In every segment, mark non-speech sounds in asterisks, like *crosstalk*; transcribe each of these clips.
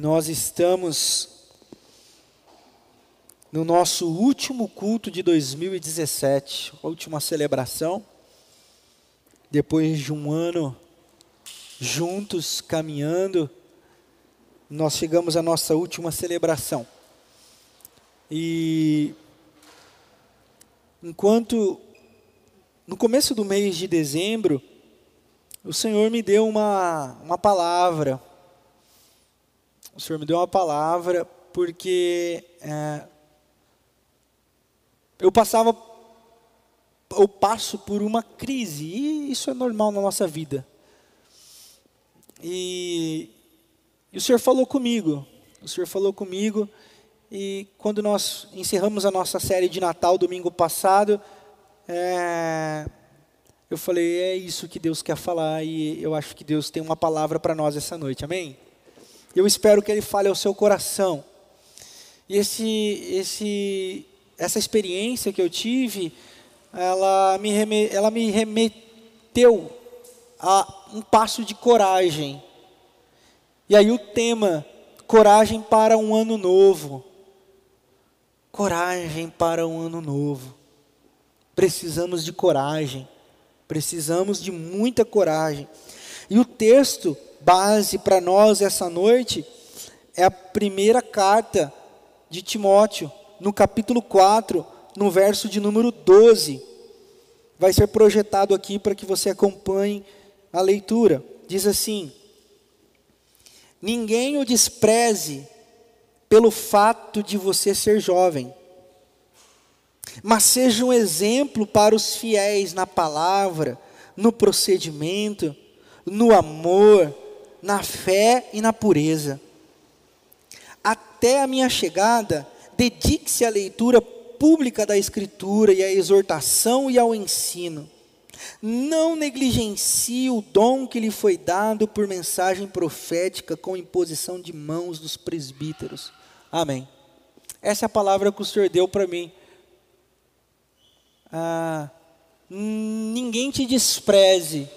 Nós estamos no nosso último culto de 2017, a última celebração, depois de um ano juntos, caminhando, nós chegamos à nossa última celebração. E enquanto no começo do mês de dezembro, o Senhor me deu uma, uma palavra. O Senhor me deu uma palavra porque é, eu passava, eu passo por uma crise, e isso é normal na nossa vida. E, e o Senhor falou comigo, o Senhor falou comigo, e quando nós encerramos a nossa série de Natal domingo passado, é, eu falei, é isso que Deus quer falar, e eu acho que Deus tem uma palavra para nós essa noite, amém? Eu espero que Ele fale ao seu coração. E esse, esse, essa experiência que eu tive, ela me, reme, ela me remeteu a um passo de coragem. E aí o tema, coragem para um ano novo. Coragem para um ano novo. Precisamos de coragem. Precisamos de muita coragem. E o texto base para nós essa noite é a primeira carta de Timóteo, no capítulo 4, no verso de número 12. Vai ser projetado aqui para que você acompanhe a leitura. Diz assim: Ninguém o despreze pelo fato de você ser jovem, mas seja um exemplo para os fiéis na palavra, no procedimento, no amor, na fé e na pureza. Até a minha chegada, dedique-se à leitura pública da Escritura e à exortação e ao ensino. Não negligencie o dom que lhe foi dado por mensagem profética com imposição de mãos dos presbíteros. Amém. Essa é a palavra que o Senhor deu para mim. Ah, ninguém te despreze,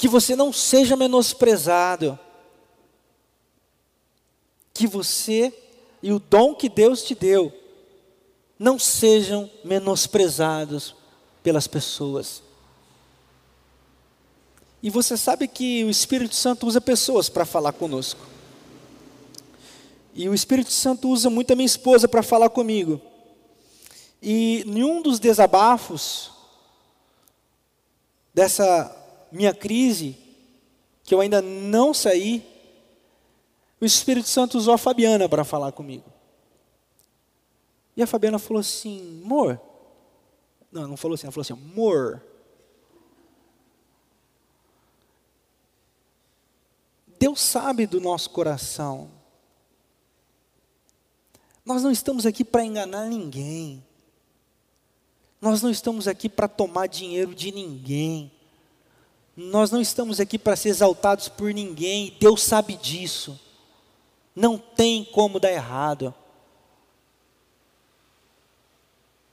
que você não seja menosprezado, que você e o dom que Deus te deu não sejam menosprezados pelas pessoas. E você sabe que o Espírito Santo usa pessoas para falar conosco. E o Espírito Santo usa muito a minha esposa para falar comigo. E em um dos desabafos dessa minha crise, que eu ainda não saí, o Espírito Santo usou a Fabiana para falar comigo. E a Fabiana falou assim: amor. Não, não falou assim, ela falou assim: amor. Deus sabe do nosso coração. Nós não estamos aqui para enganar ninguém. Nós não estamos aqui para tomar dinheiro de ninguém. Nós não estamos aqui para ser exaltados por ninguém. Deus sabe disso. Não tem como dar errado.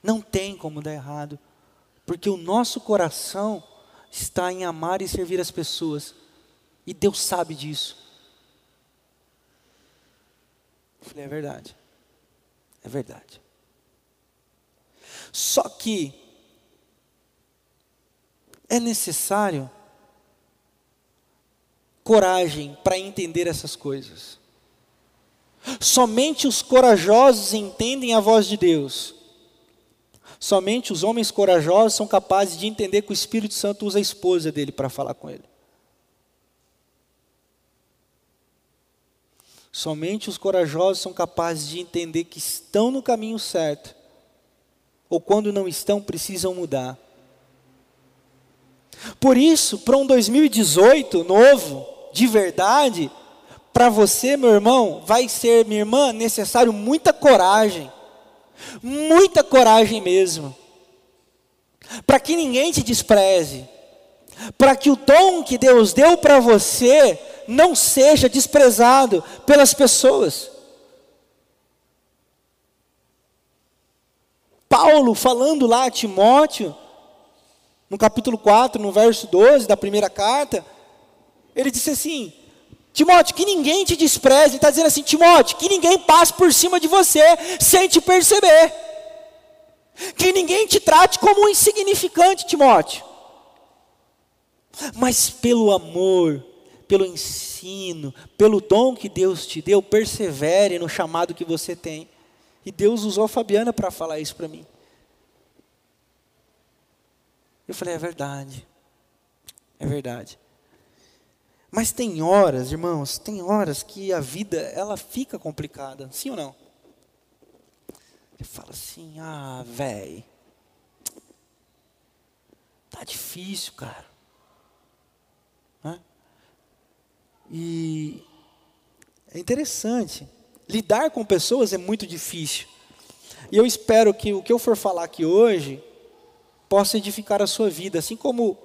Não tem como dar errado. Porque o nosso coração está em amar e servir as pessoas. E Deus sabe disso. Eu falei, é verdade. É verdade. Só que é necessário coragem para entender essas coisas. Somente os corajosos entendem a voz de Deus. Somente os homens corajosos são capazes de entender que o Espírito Santo usa a esposa dele para falar com ele. Somente os corajosos são capazes de entender que estão no caminho certo, ou quando não estão, precisam mudar. Por isso, para um 2018 novo, de verdade, para você, meu irmão, vai ser, minha irmã, necessário muita coragem. Muita coragem mesmo. Para que ninguém te despreze. Para que o dom que Deus deu para você não seja desprezado pelas pessoas. Paulo, falando lá a Timóteo, no capítulo 4, no verso 12 da primeira carta, ele disse assim: Timóteo, que ninguém te despreze, está dizendo assim, Timóteo, que ninguém passe por cima de você sem te perceber. Que ninguém te trate como um insignificante, Timóteo. Mas pelo amor, pelo ensino, pelo dom que Deus te deu, persevere no chamado que você tem. E Deus usou a Fabiana para falar isso para mim. Eu falei, é verdade. É verdade. Mas tem horas, irmãos, tem horas que a vida ela fica complicada, sim ou não? Ele fala assim: "Ah, velho, tá difícil, cara". Né? E é interessante. Lidar com pessoas é muito difícil. E eu espero que o que eu for falar aqui hoje possa edificar a sua vida, assim como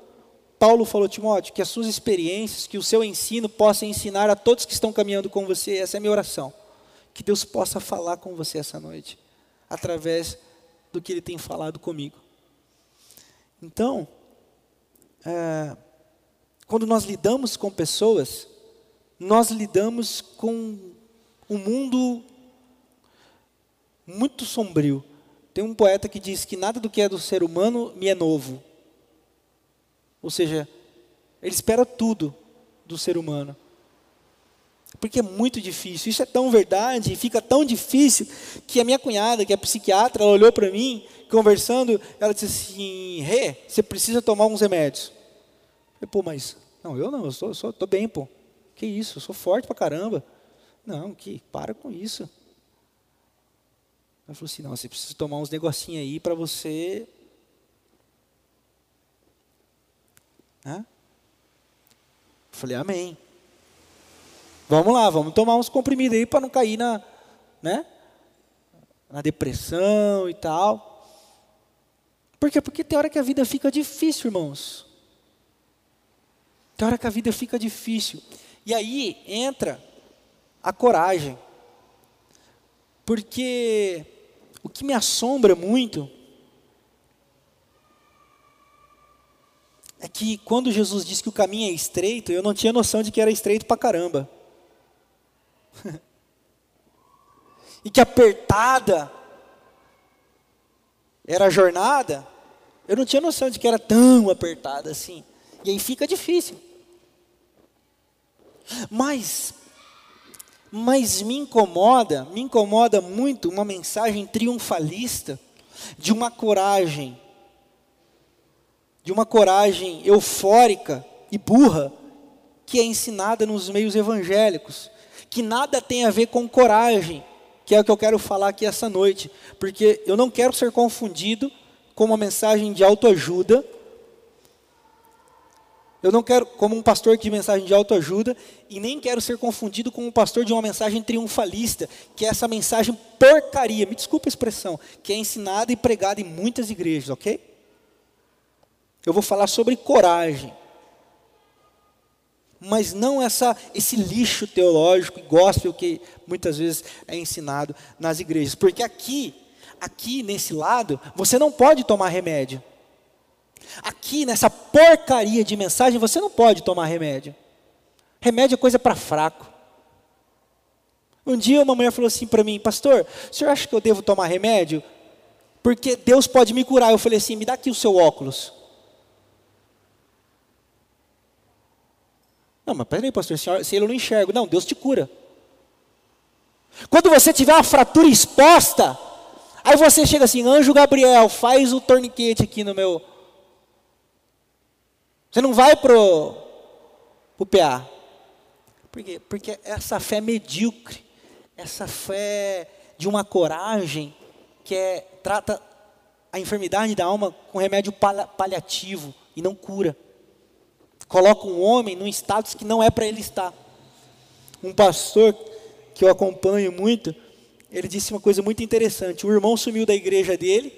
Paulo falou, Timóteo, que as suas experiências, que o seu ensino possa ensinar a todos que estão caminhando com você. Essa é a minha oração. Que Deus possa falar com você essa noite, através do que Ele tem falado comigo. Então, é, quando nós lidamos com pessoas, nós lidamos com um mundo muito sombrio. Tem um poeta que diz que nada do que é do ser humano me é novo. Ou seja, ele espera tudo do ser humano. Porque é muito difícil. Isso é tão verdade, fica tão difícil, que a minha cunhada, que é psiquiatra, ela olhou para mim, conversando, ela disse assim: Rê, você precisa tomar uns remédios. Eu falei, pô, mas. Não, eu não, eu sou, sou, tô bem, pô. Que isso, eu sou forte pra caramba. Não, que para com isso. Ela falou assim: não, você precisa tomar uns negocinhos aí para você Né? Falei, amém. Vamos lá, vamos tomar uns comprimidos aí para não cair na, né? na depressão e tal. Por quê? Porque tem hora que a vida fica difícil, irmãos. Tem hora que a vida fica difícil. E aí entra a coragem. Porque o que me assombra muito é que quando Jesus disse que o caminho é estreito, eu não tinha noção de que era estreito pra caramba. *laughs* e que apertada era a jornada, eu não tinha noção de que era tão apertada assim. E aí fica difícil. Mas, mas me incomoda, me incomoda muito uma mensagem triunfalista de uma coragem de uma coragem eufórica e burra que é ensinada nos meios evangélicos, que nada tem a ver com coragem, que é o que eu quero falar aqui essa noite, porque eu não quero ser confundido com uma mensagem de autoajuda. Eu não quero, como um pastor de mensagem de autoajuda, e nem quero ser confundido com um pastor de uma mensagem triunfalista, que é essa mensagem porcaria, me desculpa a expressão, que é ensinada e pregada em muitas igrejas, ok? Eu vou falar sobre coragem. Mas não essa, esse lixo teológico e gospel que muitas vezes é ensinado nas igrejas. Porque aqui, aqui nesse lado, você não pode tomar remédio. Aqui nessa porcaria de mensagem, você não pode tomar remédio. Remédio é coisa para fraco. Um dia uma mulher falou assim para mim, pastor, o senhor acha que eu devo tomar remédio? Porque Deus pode me curar. Eu falei assim, me dá aqui o seu óculos. Não, mas peraí, pastor, se ele não enxerga. Não, Deus te cura. Quando você tiver uma fratura exposta, aí você chega assim, anjo Gabriel, faz o torniquete aqui no meu. Você não vai pro, pro PA. Por quê? Porque essa fé medíocre, essa fé de uma coragem que é, trata a enfermidade da alma com remédio paliativo e não cura coloca um homem num status que não é para ele estar. Um pastor que eu acompanho muito, ele disse uma coisa muito interessante. O irmão sumiu da igreja dele,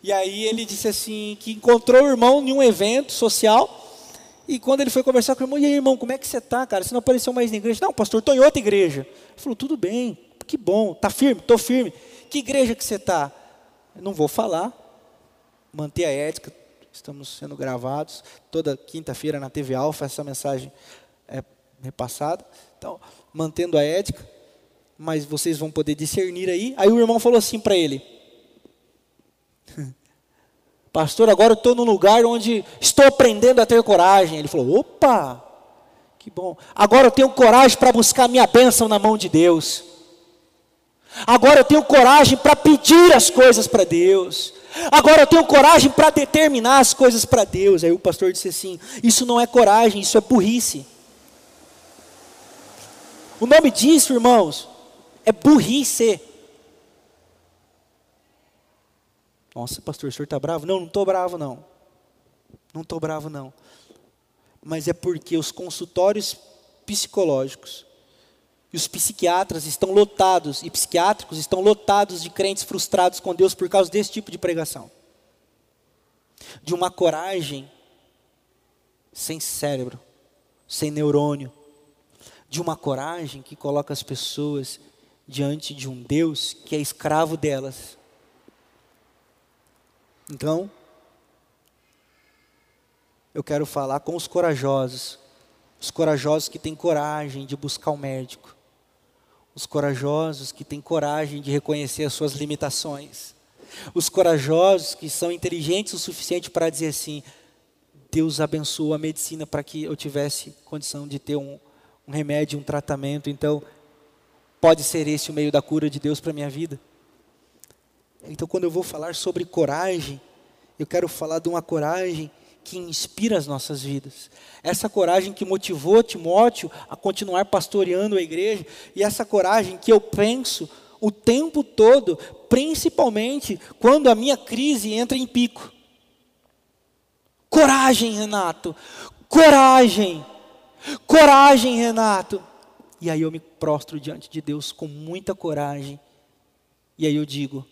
e aí ele disse assim, que encontrou o irmão em um evento social, e quando ele foi conversar com o irmão, e aí, irmão, como é que você está, cara? Você não apareceu mais na igreja? Não, pastor, estou em outra igreja. Ele falou, tudo bem, que bom, está firme? Estou firme. Que igreja que você está? Não vou falar, manter a ética, estamos sendo gravados toda quinta-feira na TV Alfa. Essa mensagem é repassada. Então, mantendo a ética, mas vocês vão poder discernir aí. Aí o irmão falou assim para ele: *laughs* Pastor, agora eu estou num lugar onde estou aprendendo a ter coragem. Ele falou: opa, que bom. Agora eu tenho coragem para buscar minha bênção na mão de Deus. Agora eu tenho coragem para pedir as coisas para Deus. Agora eu tenho coragem para determinar as coisas para Deus. Aí o pastor disse assim: Isso não é coragem, isso é burrice. O nome disso, irmãos, é burrice. Nossa, pastor, o senhor está bravo? Não, não estou bravo, não. Não estou bravo, não. Mas é porque os consultórios psicológicos e os psiquiatras estão lotados, e psiquiátricos estão lotados de crentes frustrados com Deus por causa desse tipo de pregação. De uma coragem sem cérebro, sem neurônio. De uma coragem que coloca as pessoas diante de um Deus que é escravo delas. Então, eu quero falar com os corajosos, os corajosos que têm coragem de buscar o um médico, os corajosos que têm coragem de reconhecer as suas limitações, os corajosos que são inteligentes o suficiente para dizer assim: Deus abençoou a medicina para que eu tivesse condição de ter um, um remédio, um tratamento, então pode ser esse o meio da cura de Deus para a minha vida. Então, quando eu vou falar sobre coragem, eu quero falar de uma coragem que inspira as nossas vidas. Essa coragem que motivou Timóteo a continuar pastoreando a igreja, e essa coragem que eu penso o tempo todo, principalmente quando a minha crise entra em pico. Coragem, Renato. Coragem. Coragem, Renato. E aí eu me prostro diante de Deus com muita coragem. E aí eu digo: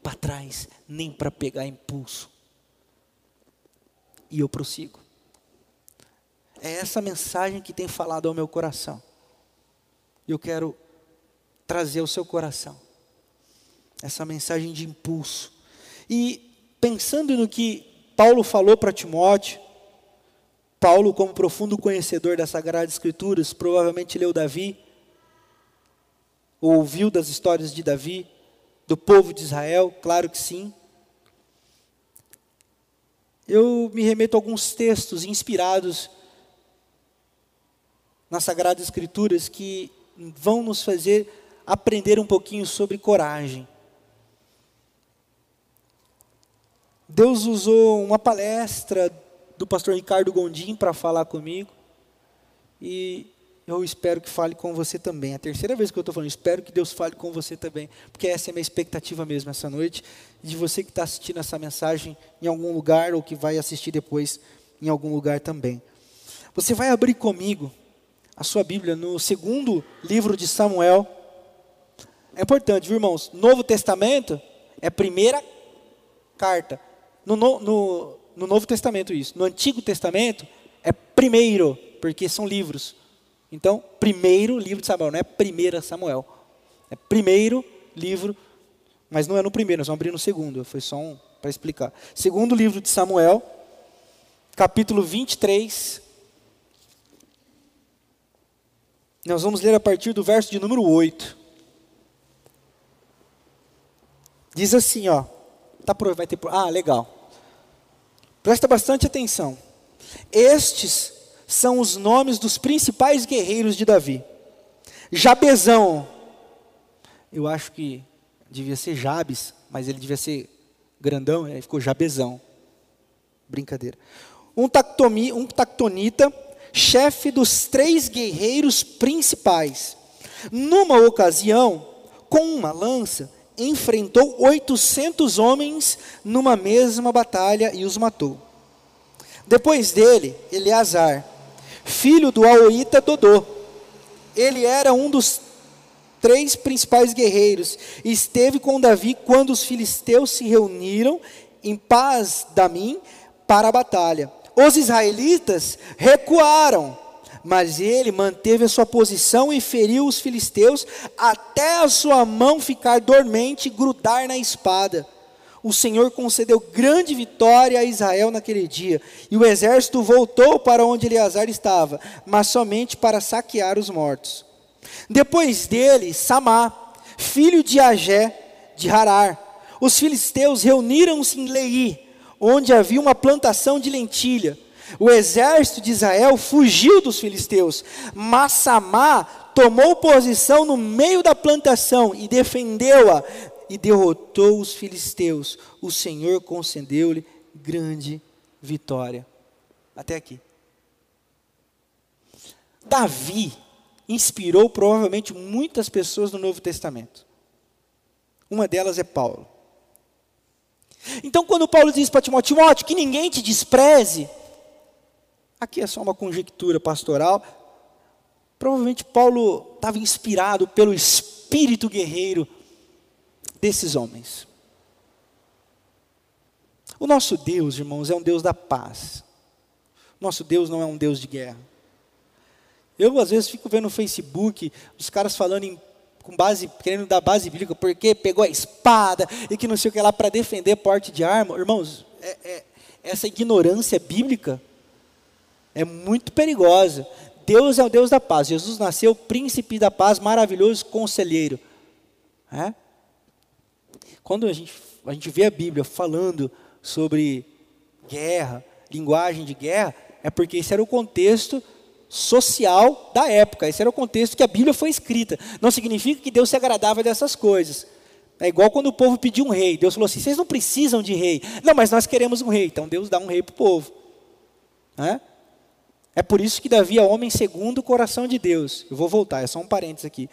para trás, nem para pegar impulso e eu prossigo. É essa mensagem que tem falado ao meu coração. Eu quero trazer ao seu coração essa mensagem de impulso. E pensando no que Paulo falou para Timóteo, Paulo, como profundo conhecedor das Sagradas Escrituras, provavelmente leu Davi, ouviu das histórias de Davi, do povo de Israel, claro que sim eu me remeto a alguns textos inspirados nas Sagradas Escrituras que vão nos fazer aprender um pouquinho sobre coragem. Deus usou uma palestra do pastor Ricardo Gondim para falar comigo e eu espero que fale com você também. É a terceira vez que eu estou falando, espero que Deus fale com você também, porque essa é a minha expectativa mesmo essa noite, de você que está assistindo essa mensagem em algum lugar ou que vai assistir depois em algum lugar também. Você vai abrir comigo a sua Bíblia no segundo livro de Samuel. É importante, viu, irmãos? Novo Testamento é a primeira carta. No, no, no, no Novo Testamento, isso. No Antigo Testamento é primeiro, porque são livros. Então, primeiro livro de Samuel, não é primeira Samuel. É primeiro livro, mas não é no primeiro, nós vamos abrir no segundo, foi só um para explicar. Segundo livro de Samuel, capítulo 23. Nós vamos ler a partir do verso de número 8. Diz assim, ó. Tá por, vai ter ah, legal. Presta bastante atenção. Estes são os nomes dos principais guerreiros de Davi. Jabezão, eu acho que devia ser Jabes, mas ele devia ser grandão, aí ficou Jabezão. Brincadeira. Um, tactomi, um tactonita, chefe dos três guerreiros principais. Numa ocasião, com uma lança, enfrentou 800 homens numa mesma batalha e os matou. Depois dele, Eleazar, filho do Aoíta Dodô. Ele era um dos três principais guerreiros. Esteve com Davi quando os filisteus se reuniram em paz Damim para a batalha. Os israelitas recuaram, mas ele manteve a sua posição e feriu os filisteus até a sua mão ficar dormente e grudar na espada. O Senhor concedeu grande vitória a Israel naquele dia, e o exército voltou para onde Eleazar estava, mas somente para saquear os mortos. Depois dele, Samá, filho de Agé, de Harar, os filisteus reuniram-se em Lei, onde havia uma plantação de lentilha. O exército de Israel fugiu dos filisteus, mas Samá tomou posição no meio da plantação e defendeu-a, e derrotou os filisteus. O Senhor concedeu-lhe grande vitória. Até aqui. Davi inspirou provavelmente muitas pessoas no Novo Testamento. Uma delas é Paulo. Então, quando Paulo diz para Timóteo, Timóteo, que ninguém te despreze, aqui é só uma conjectura pastoral. Provavelmente Paulo estava inspirado pelo espírito guerreiro desses homens. O nosso Deus, irmãos, é um Deus da paz. Nosso Deus não é um Deus de guerra. Eu, às vezes, fico vendo no Facebook os caras falando em, com base, querendo dar base bíblica, porque pegou a espada e que não sei o que lá para defender porte de arma. Irmãos, é, é, essa ignorância bíblica é muito perigosa. Deus é o Deus da paz. Jesus nasceu príncipe da paz, maravilhoso conselheiro. É? Quando a gente, a gente vê a Bíblia falando sobre guerra, linguagem de guerra, é porque esse era o contexto social da época, esse era o contexto que a Bíblia foi escrita. Não significa que Deus se agradava dessas coisas. É igual quando o povo pediu um rei. Deus falou assim: vocês não precisam de rei. Não, mas nós queremos um rei. Então Deus dá um rei para o povo. É? é por isso que Davi é homem segundo o coração de Deus. Eu vou voltar, é só um parênteses aqui.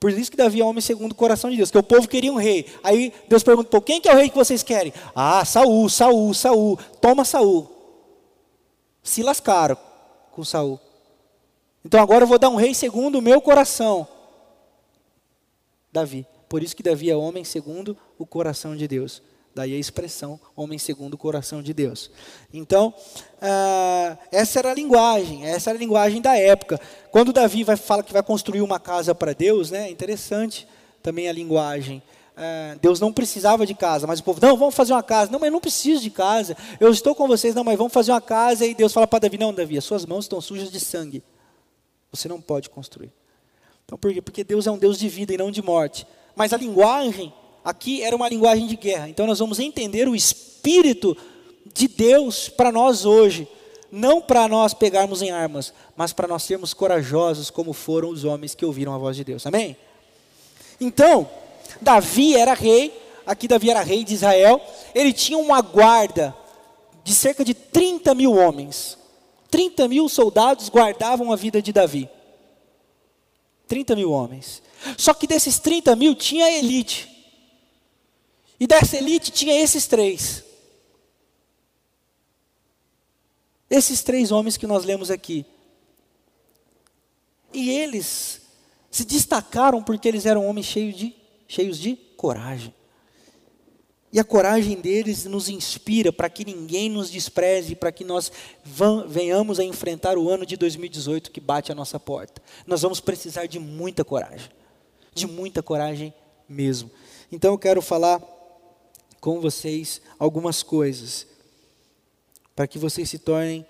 Por isso que Davi é homem segundo o coração de Deus, que o povo queria um rei. Aí Deus perguntou: quem que é o rei que vocês querem? Ah, Saul, Saul, Saul. Toma Saul. Se lascaram com Saul. Então agora eu vou dar um rei segundo o meu coração. Davi. Por isso que Davi é homem segundo o coração de Deus. Daí a expressão homem segundo o coração de Deus. Então, ah, essa era a linguagem, essa era a linguagem da época. Quando Davi vai, fala que vai construir uma casa para Deus, né, é interessante também a linguagem. Ah, Deus não precisava de casa, mas o povo, não, vamos fazer uma casa. Não, mas não preciso de casa. Eu estou com vocês, não, mas vamos fazer uma casa. E Deus fala para Davi, não, Davi, as suas mãos estão sujas de sangue. Você não pode construir. Então, por quê? Porque Deus é um Deus de vida e não de morte. Mas a linguagem aqui era uma linguagem de guerra. Então nós vamos entender o espírito de Deus para nós hoje, não para nós pegarmos em armas, mas para nós sermos corajosos como foram os homens que ouviram a voz de Deus. Amém? Então, Davi era rei, aqui Davi era rei de Israel, ele tinha uma guarda de cerca de 30 mil homens. 30 mil soldados guardavam a vida de Davi. 30 mil homens. Só que desses 30 mil tinha elite. E dessa elite tinha esses três. Esses três homens que nós lemos aqui. E eles se destacaram porque eles eram homens cheios de, cheios de coragem. E a coragem deles nos inspira para que ninguém nos despreze, para que nós venhamos a enfrentar o ano de 2018 que bate a nossa porta. Nós vamos precisar de muita coragem, de muita coragem mesmo. Então eu quero falar com vocês algumas coisas, para que vocês se tornem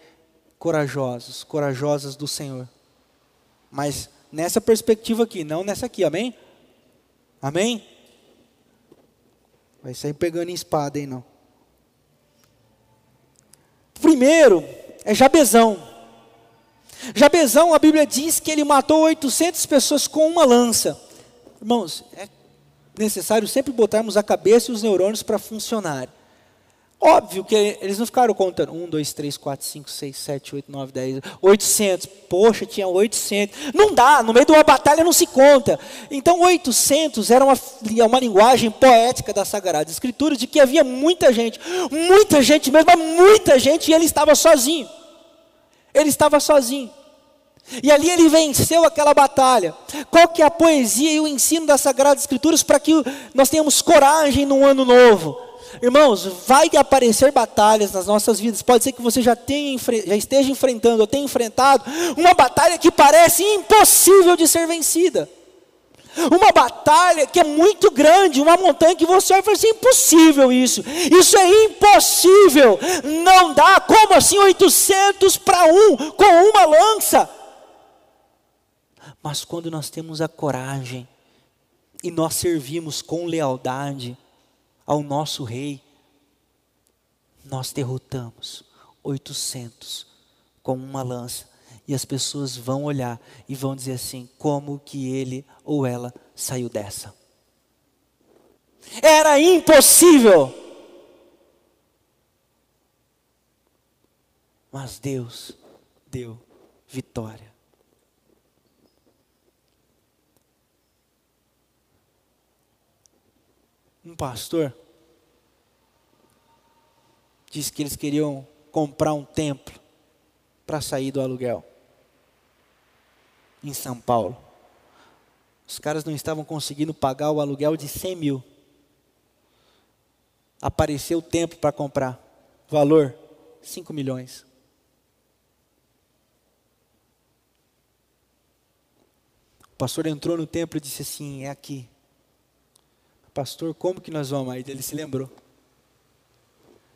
corajosos, corajosas do Senhor. Mas nessa perspectiva aqui, não nessa aqui, amém? Amém? Vai sair pegando em espada, hein, não. Primeiro é Jabezão. Jabezão, a Bíblia diz que ele matou 800 pessoas com uma lança. Irmãos, é necessário sempre botarmos a cabeça e os neurônios para funcionar. Óbvio que eles não ficaram contando 1, 2, 3, 4, 5, 6, 7, 8, 9, 10, 800. Poxa, tinha 800. Não dá, no meio de uma batalha não se conta. Então, 800 era uma, uma linguagem poética da Sagrada Escritura de que havia muita gente, muita gente mesmo, muita gente, e ele estava sozinho. Ele estava sozinho. E ali ele venceu aquela batalha. Qual que é a poesia e o ensino das Sagradas Escrituras para que nós tenhamos coragem num ano novo? Irmãos, vai aparecer batalhas nas nossas vidas. Pode ser que você já, tenha, já esteja enfrentando ou tenha enfrentado uma batalha que parece impossível de ser vencida. Uma batalha que é muito grande, uma montanha que você vai fazer impossível isso. Isso é impossível. Não dá. Como assim 800 para um com uma lança? Mas quando nós temos a coragem e nós servimos com lealdade ao nosso rei, nós derrotamos 800 com uma lança. E as pessoas vão olhar e vão dizer assim: como que ele ou ela saiu dessa? Era impossível. Mas Deus deu vitória. Um pastor disse que eles queriam comprar um templo para sair do aluguel em São Paulo. Os caras não estavam conseguindo pagar o aluguel de 100 mil. Apareceu o tempo para comprar. Valor: 5 milhões. O pastor entrou no templo e disse assim: É aqui. Pastor, como que nós vamos? Aí ele se lembrou.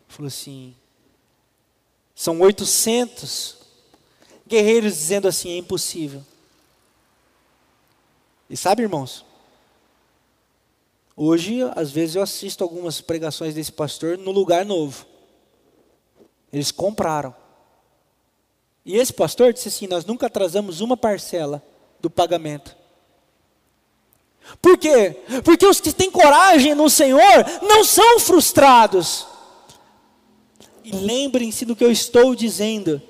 Falou assim: São 800 guerreiros dizendo assim: É impossível. E sabe, irmãos, hoje, às vezes, eu assisto algumas pregações desse pastor no lugar novo. Eles compraram. E esse pastor disse assim: Nós nunca atrasamos uma parcela do pagamento. Por quê? Porque os que têm coragem no Senhor não são frustrados. E lembrem-se do que eu estou dizendo.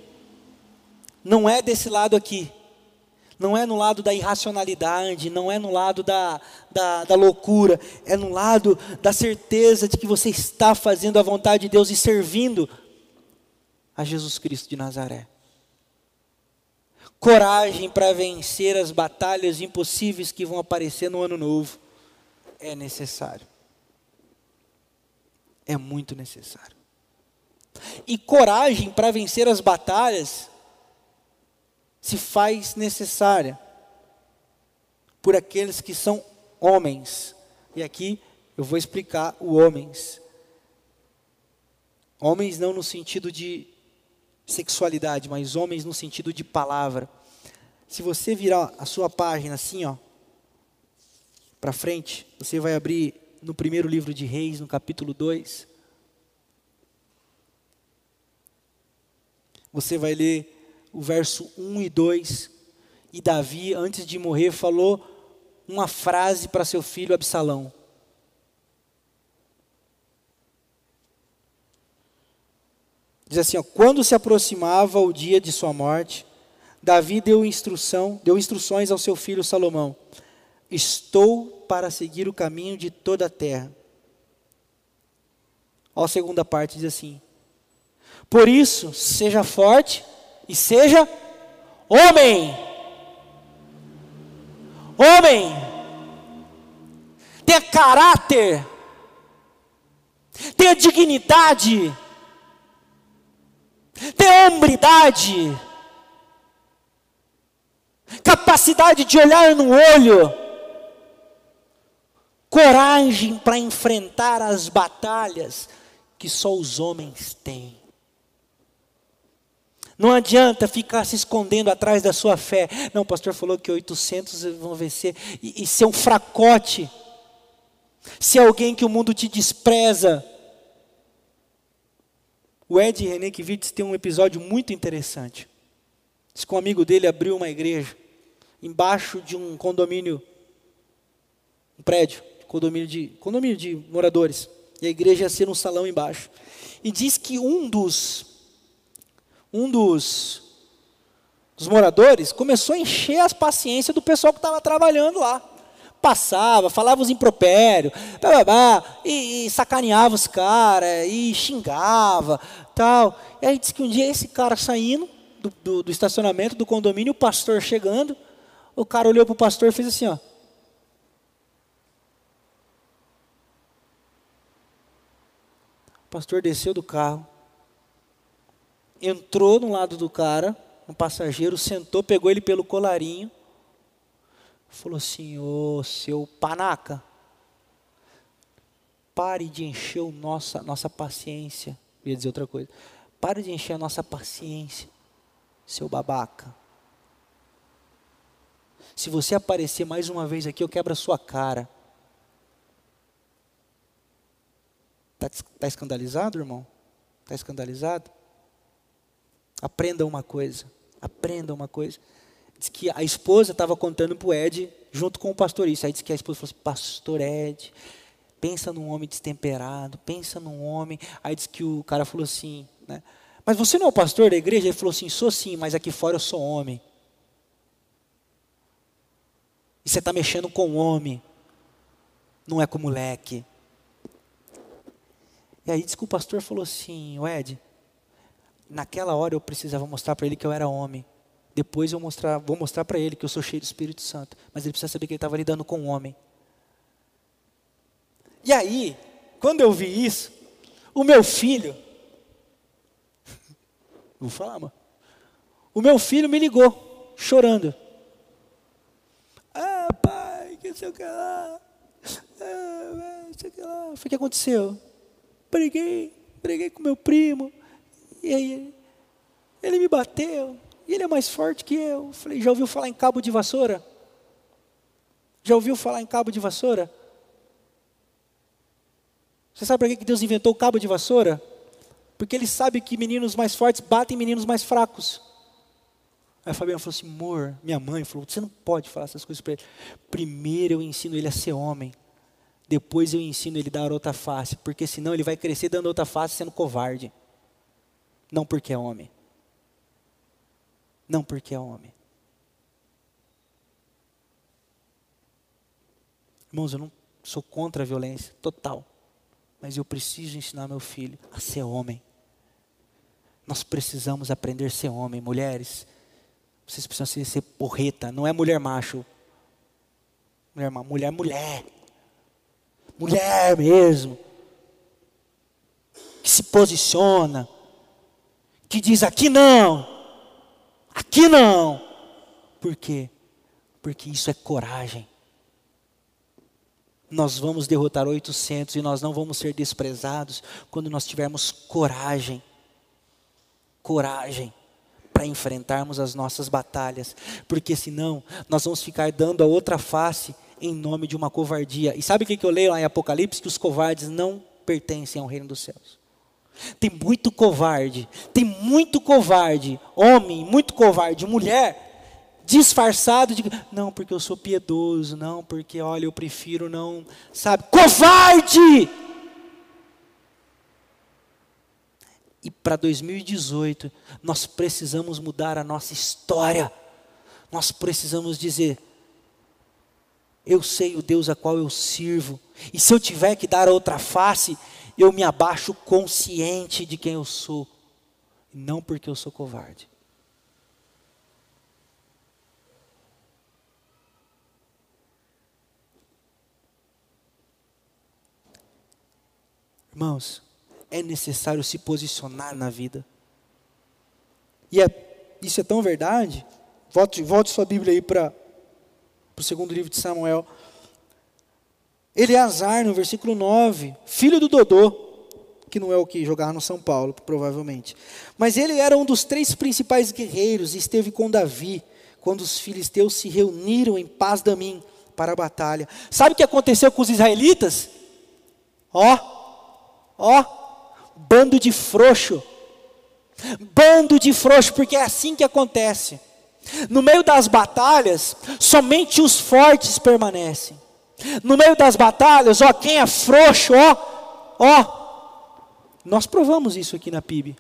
Não é desse lado aqui não é no lado da irracionalidade, não é no lado da, da, da, loucura, é no lado da certeza de que você está fazendo a vontade de Deus e servindo a Jesus Cristo de Nazaré. Coragem para vencer as batalhas impossíveis que vão aparecer no ano novo é necessário. É muito necessário. E coragem para vencer as batalhas se faz necessária por aqueles que são homens. E aqui eu vou explicar o homens. Homens não no sentido de sexualidade, mas homens no sentido de palavra. Se você virar a sua página assim, ó, para frente, você vai abrir no primeiro livro de Reis, no capítulo 2. Você vai ler o verso 1 e 2. E Davi, antes de morrer, falou uma frase para seu filho Absalão. Diz assim: ó, quando se aproximava o dia de sua morte, Davi deu instrução, deu instruções ao seu filho Salomão: Estou para seguir o caminho de toda a terra. Ó, a segunda parte diz assim: Por isso, seja forte e seja homem. Homem. Tenha caráter. Tenha dignidade. Tenha hombridade. Capacidade de olhar no olho. Coragem para enfrentar as batalhas que só os homens têm. Não adianta ficar se escondendo atrás da sua fé. Não, o pastor falou que 800 vão vencer. E, e ser um fracote. Ser alguém que o mundo te despreza. O Ed Renekiewicz tem um episódio muito interessante. Diz que um amigo dele abriu uma igreja embaixo de um condomínio, um prédio, condomínio de, condomínio de moradores. E a igreja ia ser um salão embaixo. E diz que um dos um dos, dos moradores começou a encher as paciências do pessoal que estava trabalhando lá. Passava, falava os impropérios, e, e sacaneava os caras, e xingava, tal. E aí disse que um dia esse cara saindo do, do, do estacionamento do condomínio, o pastor chegando, o cara olhou para o pastor e fez assim, ó. O pastor desceu do carro, entrou no lado do cara, um passageiro, sentou, pegou ele pelo colarinho, falou assim: Ô seu panaca, pare de encher o nossa, nossa paciência. Eu ia dizer outra coisa. Pare de encher a nossa paciência, seu babaca. Se você aparecer mais uma vez aqui, eu quebro a sua cara. Está tá escandalizado, irmão? Está escandalizado? Aprenda uma coisa. Aprenda uma coisa. Diz que a esposa estava contando para o Ed, junto com o pastor isso. Aí diz que a esposa falou assim: Pastor Ed, pensa num homem destemperado, pensa num homem. Aí diz que o cara falou assim: né? Mas você não é o pastor da igreja? Ele falou assim: Sou sim, mas aqui fora eu sou homem. E você está mexendo com homem, não é com o moleque. E aí diz que o pastor falou assim: Ed, naquela hora eu precisava mostrar para ele que eu era homem. Depois eu mostrar, vou mostrar para ele que eu sou cheio do Espírito Santo. Mas ele precisa saber que ele estava lidando com um homem. E aí, quando eu vi isso, o meu filho, *laughs* vou falar, mano. O meu filho me ligou, chorando. Ah, pai, que sei o que lá. Ah, sei o que lá. Foi o que aconteceu? Briguei, briguei com meu primo. E aí, ele me bateu. E ele é mais forte que eu. Falei, já ouviu falar em cabo de vassoura? Já ouviu falar em cabo de vassoura? Você sabe por que Deus inventou o cabo de vassoura? Porque ele sabe que meninos mais fortes batem meninos mais fracos. Aí a Fabiana falou assim: amor, minha mãe falou: você não pode falar essas coisas para ele. Primeiro eu ensino ele a ser homem. Depois eu ensino ele a dar outra face. Porque senão ele vai crescer dando outra face sendo covarde. Não porque é homem não porque é homem. Irmãos, eu não sou contra a violência, total. Mas eu preciso ensinar meu filho a ser homem. Nós precisamos aprender a ser homem. Mulheres, vocês precisam ser, porreta, não é mulher macho. Mulher, mulher, mulher. Mulher mesmo. Que se posiciona. Que diz aqui não. Aqui não. Por quê? Porque isso é coragem. Nós vamos derrotar 800 e nós não vamos ser desprezados quando nós tivermos coragem. Coragem para enfrentarmos as nossas batalhas, porque senão nós vamos ficar dando a outra face em nome de uma covardia. E sabe o que eu leio lá em Apocalipse? Que os covardes não pertencem ao reino dos céus. Tem muito covarde, tem muito covarde, homem, muito covarde, mulher, disfarçado de. Não, porque eu sou piedoso, não, porque olha, eu prefiro não. Sabe? Covarde! E para 2018, nós precisamos mudar a nossa história. Nós precisamos dizer: eu sei o Deus a qual eu sirvo, e se eu tiver que dar outra face, eu me abaixo consciente de quem eu sou, não porque eu sou covarde. Irmãos, é necessário se posicionar na vida. E é, isso é tão verdade. Volte, volte sua Bíblia aí para o segundo livro de Samuel. Eleazar, no versículo 9, filho do Dodô, que não é o que jogava no São Paulo, provavelmente. Mas ele era um dos três principais guerreiros e esteve com Davi quando os filisteus se reuniram em paz mim para a batalha. Sabe o que aconteceu com os israelitas? Ó, ó, bando de frouxo. Bando de frouxo, porque é assim que acontece. No meio das batalhas, somente os fortes permanecem. No meio das batalhas, ó, quem é frouxo, ó, ó. Nós provamos isso aqui na PIB.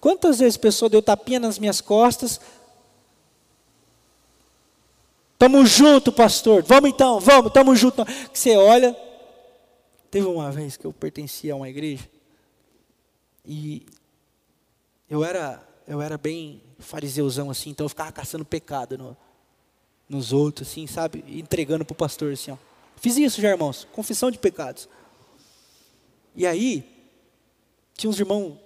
Quantas vezes a pessoa deu tapinha nas minhas costas? Tamo junto, pastor. Vamos então, vamos, tamo junto. Que você olha. Teve uma vez que eu pertencia a uma igreja e eu era eu era bem fariseuzão assim, então eu ficava caçando pecado no, nos outros, assim, sabe? Entregando para o pastor, assim, ó. Fiz isso já, irmãos, confissão de pecados. E aí, tinha uns irmãos,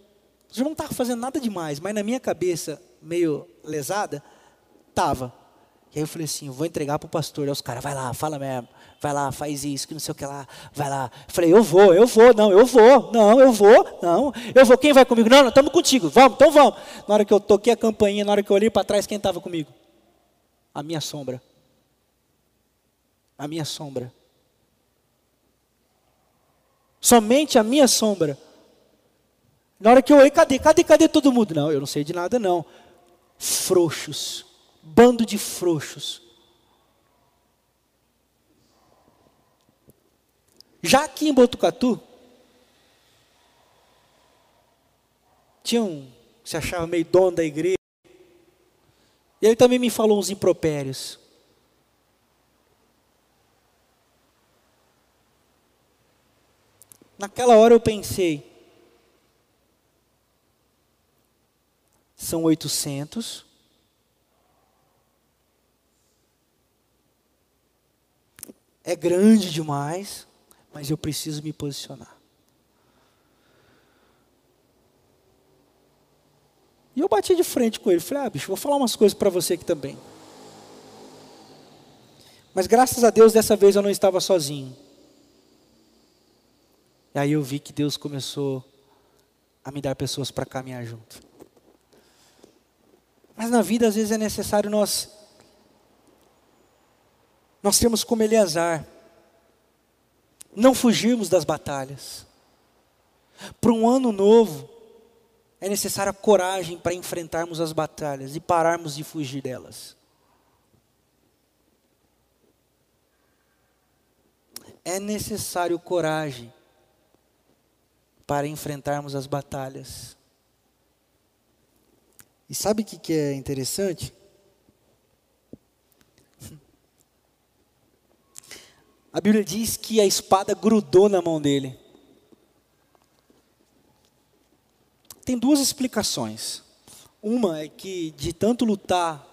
os irmãos não estavam fazendo nada demais, mas na minha cabeça, meio lesada, estava. E aí eu falei assim, eu vou entregar para o pastor. Aí os caras, vai lá, fala mesmo, vai lá, faz isso, que não sei o que lá, vai lá. Eu falei, eu vou, eu vou, não, eu vou, não, eu vou, não, eu vou, quem vai comigo? Não, não, estamos contigo, vamos, então vamos. Na hora que eu toquei a campainha, na hora que eu olhei para trás, quem estava comigo? A minha sombra. A minha sombra. Somente a minha sombra. Na hora que eu olhei, cadê, cadê, cadê todo mundo? Não, eu não sei de nada não. Frouxos bando de frouxos. Já aqui em Botucatu, tinha um que se achava meio dono da igreja, e ele também me falou uns impropérios. Naquela hora eu pensei, são 800, é grande demais, mas eu preciso me posicionar. E eu bati de frente com ele, falei: "Ah, bicho, vou falar umas coisas para você aqui também". Mas graças a Deus dessa vez eu não estava sozinho. Aí eu vi que Deus começou a me dar pessoas para caminhar junto. Mas na vida às vezes é necessário nós nós temos como Eleazar, não fugirmos das batalhas. Para um ano novo, é necessária coragem para enfrentarmos as batalhas e pararmos de fugir delas. É necessário coragem para enfrentarmos as batalhas. E sabe o que é interessante? A Bíblia diz que a espada grudou na mão dele. Tem duas explicações. Uma é que de tanto lutar,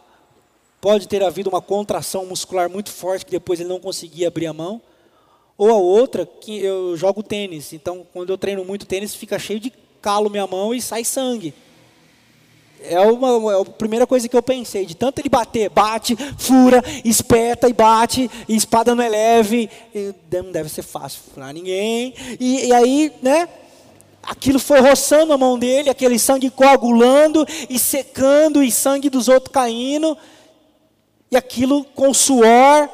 pode ter havido uma contração muscular muito forte que depois ele não conseguia abrir a mão. Ou a outra, que eu jogo tênis, então quando eu treino muito tênis, fica cheio de calo minha mão e sai sangue. É uma, é a primeira coisa que eu pensei, de tanto ele bater, bate, fura, espeta e bate, e espada não é leve, não deve ser fácil para ninguém. E, e aí, né? Aquilo foi roçando a mão dele, aquele sangue coagulando e secando, e sangue dos outros caindo, e aquilo com suor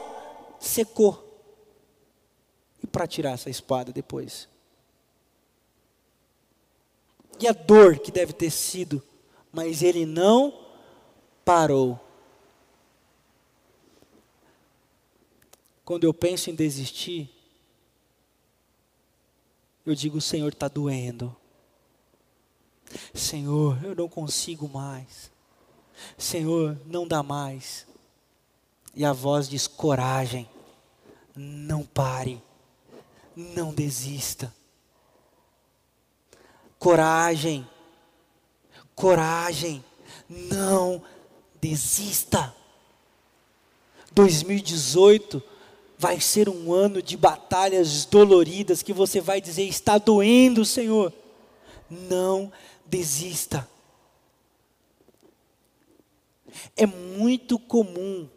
secou. Para tirar essa espada depois? E a dor que deve ter sido mas ele não parou. Quando eu penso em desistir, eu digo: o Senhor está doendo. Senhor, eu não consigo mais. Senhor, não dá mais. E a voz diz: coragem, não pare, não desista. Coragem, coragem, não desista. 2018 vai ser um ano de batalhas doloridas que você vai dizer: está doendo, Senhor. Não desista. É muito comum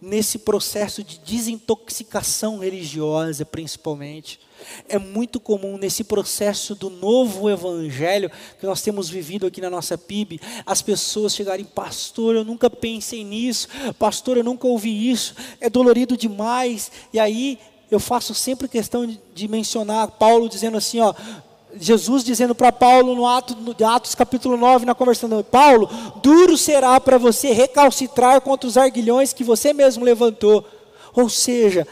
nesse processo de desintoxicação religiosa, principalmente. É muito comum nesse processo do novo evangelho que nós temos vivido aqui na nossa PIB, as pessoas chegarem, pastor, eu nunca pensei nisso, pastor, eu nunca ouvi isso, é dolorido demais. E aí eu faço sempre questão de mencionar Paulo dizendo assim, ó, Jesus dizendo para Paulo no, ato, no Atos capítulo 9, na conversação, Paulo, duro será para você recalcitrar contra os arguilhões que você mesmo levantou. Ou seja,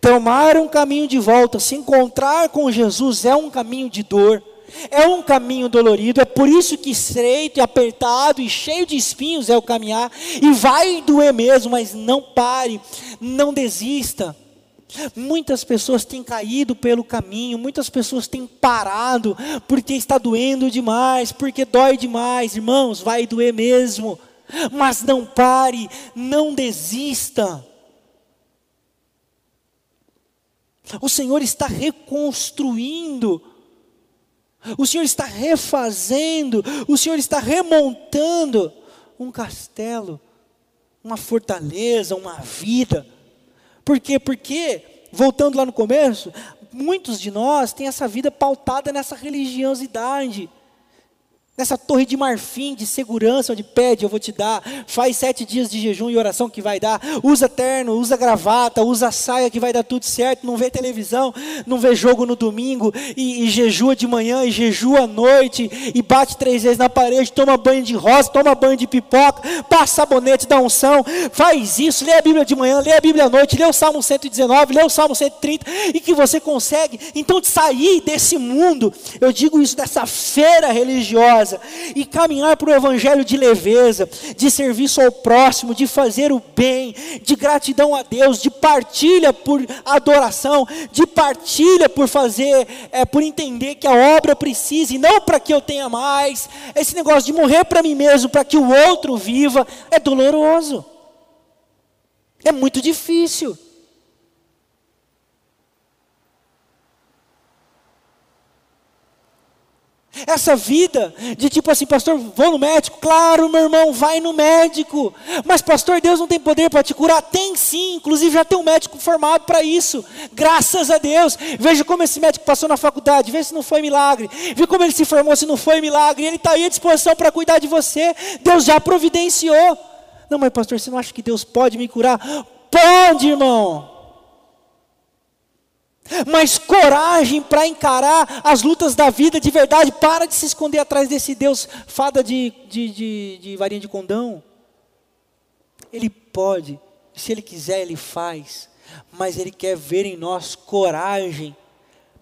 tomar um caminho de volta, se encontrar com Jesus é um caminho de dor, é um caminho dolorido, é por isso que estreito e apertado e cheio de espinhos é o caminhar, e vai doer mesmo, mas não pare, não desista. Muitas pessoas têm caído pelo caminho, muitas pessoas têm parado porque está doendo demais, porque dói demais. Irmãos, vai doer mesmo, mas não pare, não desista. O Senhor está reconstruindo, o Senhor está refazendo, o Senhor está remontando um castelo uma fortaleza, uma vida. Por quê? Porque, voltando lá no começo, muitos de nós têm essa vida pautada nessa religiosidade Nessa torre de marfim, de segurança, onde pede, eu vou te dar. Faz sete dias de jejum e oração que vai dar. Usa terno, usa gravata, usa saia que vai dar tudo certo. Não vê televisão, não vê jogo no domingo. E, e jejua de manhã e jejua à noite. E bate três vezes na parede, toma banho de rosa, toma banho de pipoca, passa sabonete da unção. Faz isso, lê a Bíblia de manhã, lê a Bíblia à noite, lê o Salmo 119, lê o Salmo 130. E que você consegue, então, sair desse mundo. Eu digo isso, dessa feira religiosa e caminhar para o evangelho de leveza, de serviço ao próximo, de fazer o bem, de gratidão a Deus, de partilha por adoração, de partilha por fazer, é, por entender que a obra precisa e não para que eu tenha mais. Esse negócio de morrer para mim mesmo, para que o outro viva, é doloroso. É muito difícil. Essa vida de tipo assim, pastor, vou no médico? Claro, meu irmão, vai no médico. Mas, pastor, Deus não tem poder para te curar? Tem sim, inclusive já tem um médico formado para isso. Graças a Deus. Veja como esse médico passou na faculdade, veja se não foi milagre. Veja como ele se formou, se não foi milagre. Ele está aí à disposição para cuidar de você. Deus já providenciou. Não, mas, pastor, você não acha que Deus pode me curar? Pode, irmão mas coragem para encarar as lutas da vida de verdade. Para de se esconder atrás desse Deus fada de, de, de, de varinha de condão. Ele pode, se Ele quiser, Ele faz, mas Ele quer ver em nós coragem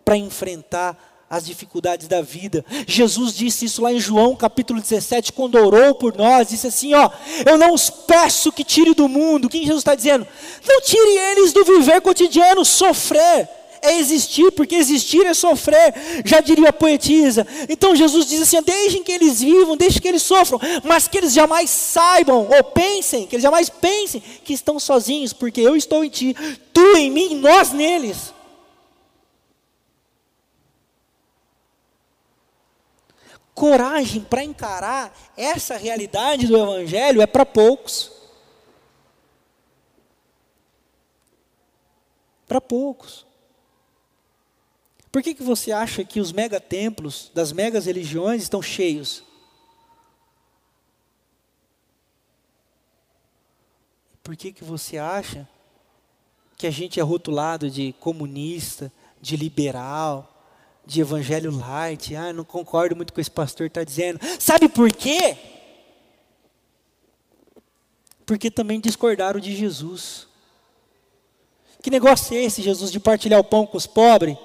para enfrentar as dificuldades da vida. Jesus disse isso lá em João capítulo 17, quando orou por nós, disse assim: Ó, eu não os peço que tire do mundo. O que Jesus está dizendo? Não tire eles do viver cotidiano, sofrer é existir, porque existir é sofrer, já diria a poetisa. Então Jesus diz assim: deixem que eles vivam, deixem que eles sofram, mas que eles jamais saibam, ou pensem, que eles jamais pensem que estão sozinhos, porque eu estou em ti, tu em mim, nós neles. Coragem para encarar essa realidade do Evangelho é para poucos. Para poucos. Por que, que você acha que os megatemplos das megas religiões estão cheios? Por que, que você acha que a gente é rotulado de comunista, de liberal, de evangelho light? Ah, não concordo muito com esse pastor está dizendo. Sabe por quê? Porque também discordaram de Jesus. Que negócio é esse, Jesus, de partilhar o pão com os pobres?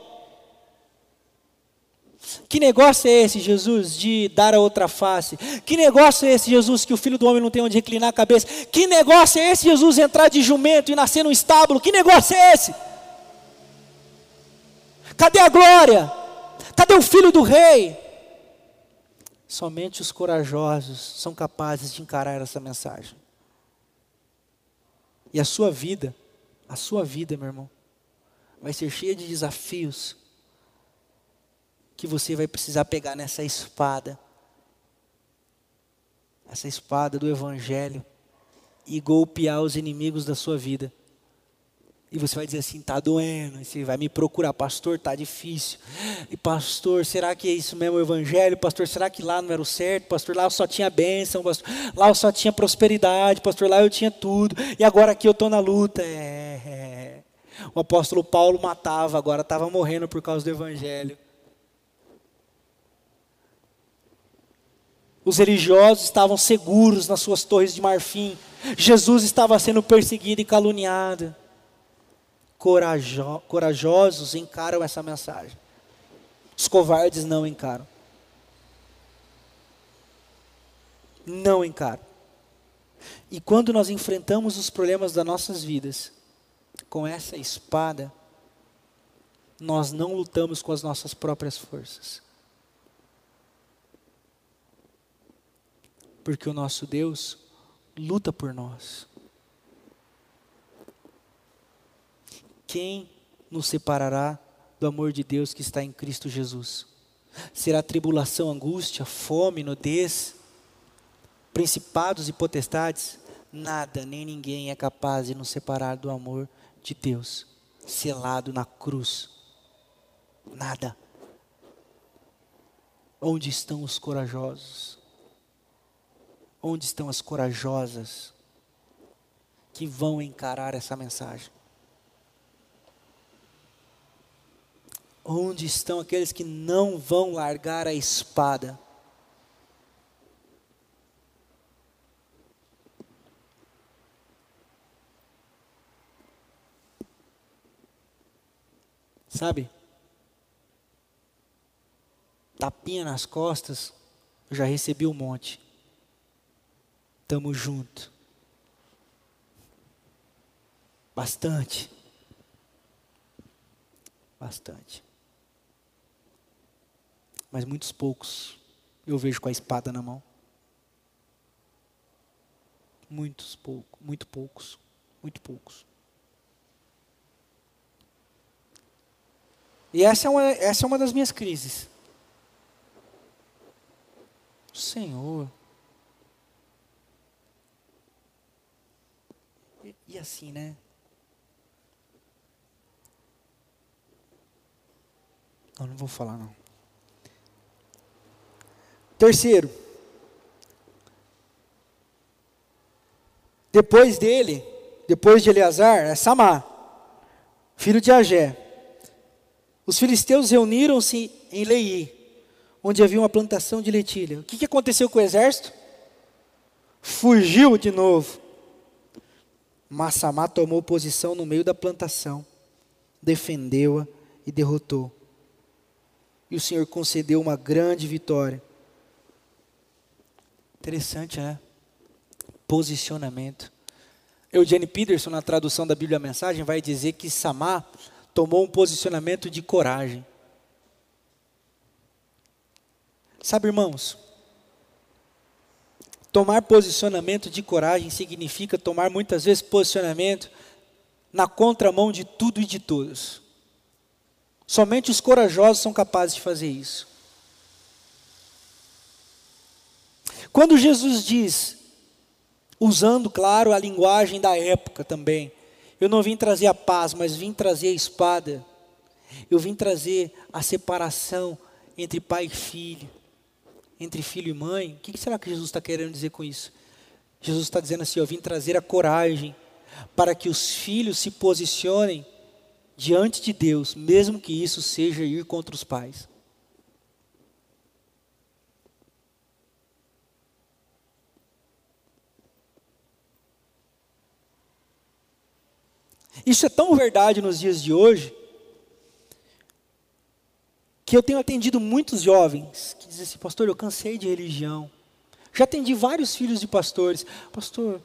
Que negócio é esse, Jesus, de dar a outra face? Que negócio é esse, Jesus, que o filho do homem não tem onde reclinar a cabeça? Que negócio é esse, Jesus, entrar de jumento e nascer num estábulo? Que negócio é esse? Cadê a glória? Cadê o filho do rei? Somente os corajosos são capazes de encarar essa mensagem. E a sua vida, a sua vida, meu irmão, vai ser cheia de desafios que você vai precisar pegar nessa espada, essa espada do Evangelho, e golpear os inimigos da sua vida. E você vai dizer assim, está doendo. E você vai me procurar, pastor, está difícil. E pastor, será que é isso mesmo o evangelho? Pastor, será que lá não era o certo? Pastor, lá eu só tinha bênção. Pastor, lá eu só tinha prosperidade. Pastor, lá eu tinha tudo. E agora aqui eu estou na luta. É, é. O apóstolo Paulo matava, agora estava morrendo por causa do evangelho. Os religiosos estavam seguros nas suas torres de marfim. Jesus estava sendo perseguido e caluniado. Corajo, corajosos encaram essa mensagem. Os covardes não encaram. Não encaram. E quando nós enfrentamos os problemas das nossas vidas com essa espada, nós não lutamos com as nossas próprias forças. Porque o nosso Deus luta por nós. Quem nos separará do amor de Deus que está em Cristo Jesus? Será tribulação, angústia, fome, nudez, principados e potestades? nada nem ninguém é capaz de nos separar do amor de Deus, selado na cruz. Nada. Onde estão os corajosos? Onde estão as corajosas que vão encarar essa mensagem? Onde estão aqueles que não vão largar a espada? Sabe? Tapinha nas costas, eu já recebi um monte. Tamo junto. Bastante. Bastante. Mas muitos poucos eu vejo com a espada na mão. Muitos poucos, muito poucos, muito poucos. E essa é uma, essa é uma das minhas crises. Senhor. Assim, né? Não, não vou falar não. Terceiro. Depois dele, depois de Eleazar, é Samar, filho de Agé. Os filisteus reuniram-se em Lei, onde havia uma plantação de letilha. O que aconteceu com o exército? Fugiu de novo. Massamá tomou posição no meio da plantação, defendeu-a e derrotou. E o Senhor concedeu uma grande vitória. Interessante, né? Posicionamento. Eugene Peterson, na tradução da Bíblia Mensagem, vai dizer que Samar tomou um posicionamento de coragem. Sabe, irmãos, tomar posicionamento de coragem significa tomar muitas vezes posicionamento na contramão de tudo e de todos. Somente os corajosos são capazes de fazer isso. Quando Jesus diz, usando, claro, a linguagem da época também, eu não vim trazer a paz, mas vim trazer a espada. Eu vim trazer a separação entre pai e filho, entre filho e mãe. O que será que Jesus está querendo dizer com isso? Jesus está dizendo assim: Eu vim trazer a coragem para que os filhos se posicionem diante de Deus, mesmo que isso seja ir contra os pais. Isso é tão verdade nos dias de hoje, que eu tenho atendido muitos jovens que dizem assim, pastor, eu cansei de religião. Já atendi vários filhos de pastores, pastor,